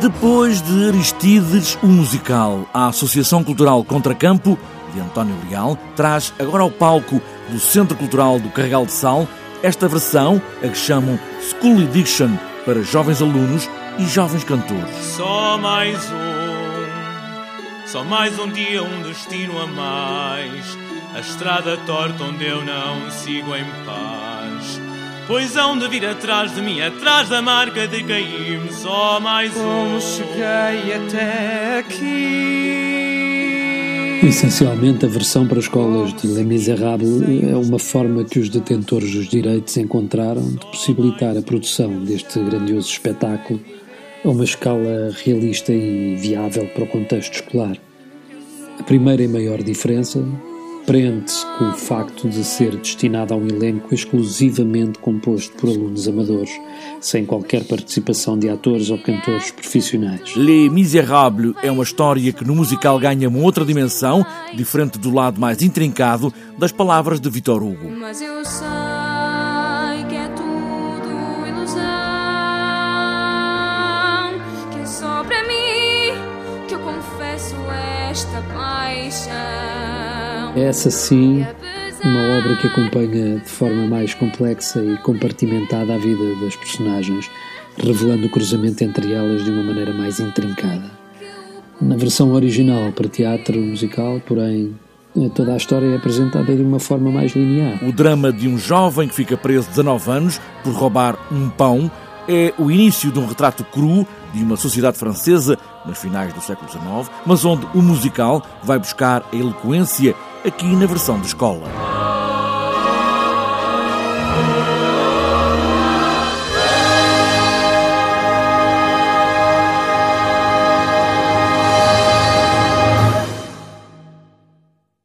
Depois de Aristides, o musical, a Associação Cultural Contracampo, de António Leal, traz agora ao palco do Centro Cultural do Carregal de Sal esta versão, a que chamam School Edition, para jovens alunos e jovens cantores. Só mais um, só mais um dia, um destino a mais, a estrada torta onde eu não sigo em paz. Pois hão de vir atrás de mim, atrás da marca de cair-me só mais um. Como cheguei até aqui. Essencialmente, a versão para escolas de Les Miserables é uma forma que os detentores dos direitos encontraram de possibilitar a produção deste grandioso espetáculo a uma escala realista e viável para o contexto escolar. A primeira e maior diferença prende-se com o facto de ser destinado a um elenco exclusivamente composto por alunos amadores, sem qualquer participação de atores ou cantores profissionais. Les Miserables é uma história que no musical ganha uma outra dimensão, diferente do lado mais intrincado das palavras de Victor Hugo. Mas eu sei que é tudo ilusão, que é só para mim que eu confesso esta paixão. Essa sim, uma obra que acompanha de forma mais complexa e compartimentada a vida das personagens, revelando o cruzamento entre elas de uma maneira mais intrincada. Na versão original para teatro musical, porém, toda a história é apresentada de uma forma mais linear. O drama de um jovem que fica preso 19 anos por roubar um pão é o início de um retrato cru de uma sociedade francesa nos finais do século XIX, mas onde o musical vai buscar a eloquência aqui na versão de escola.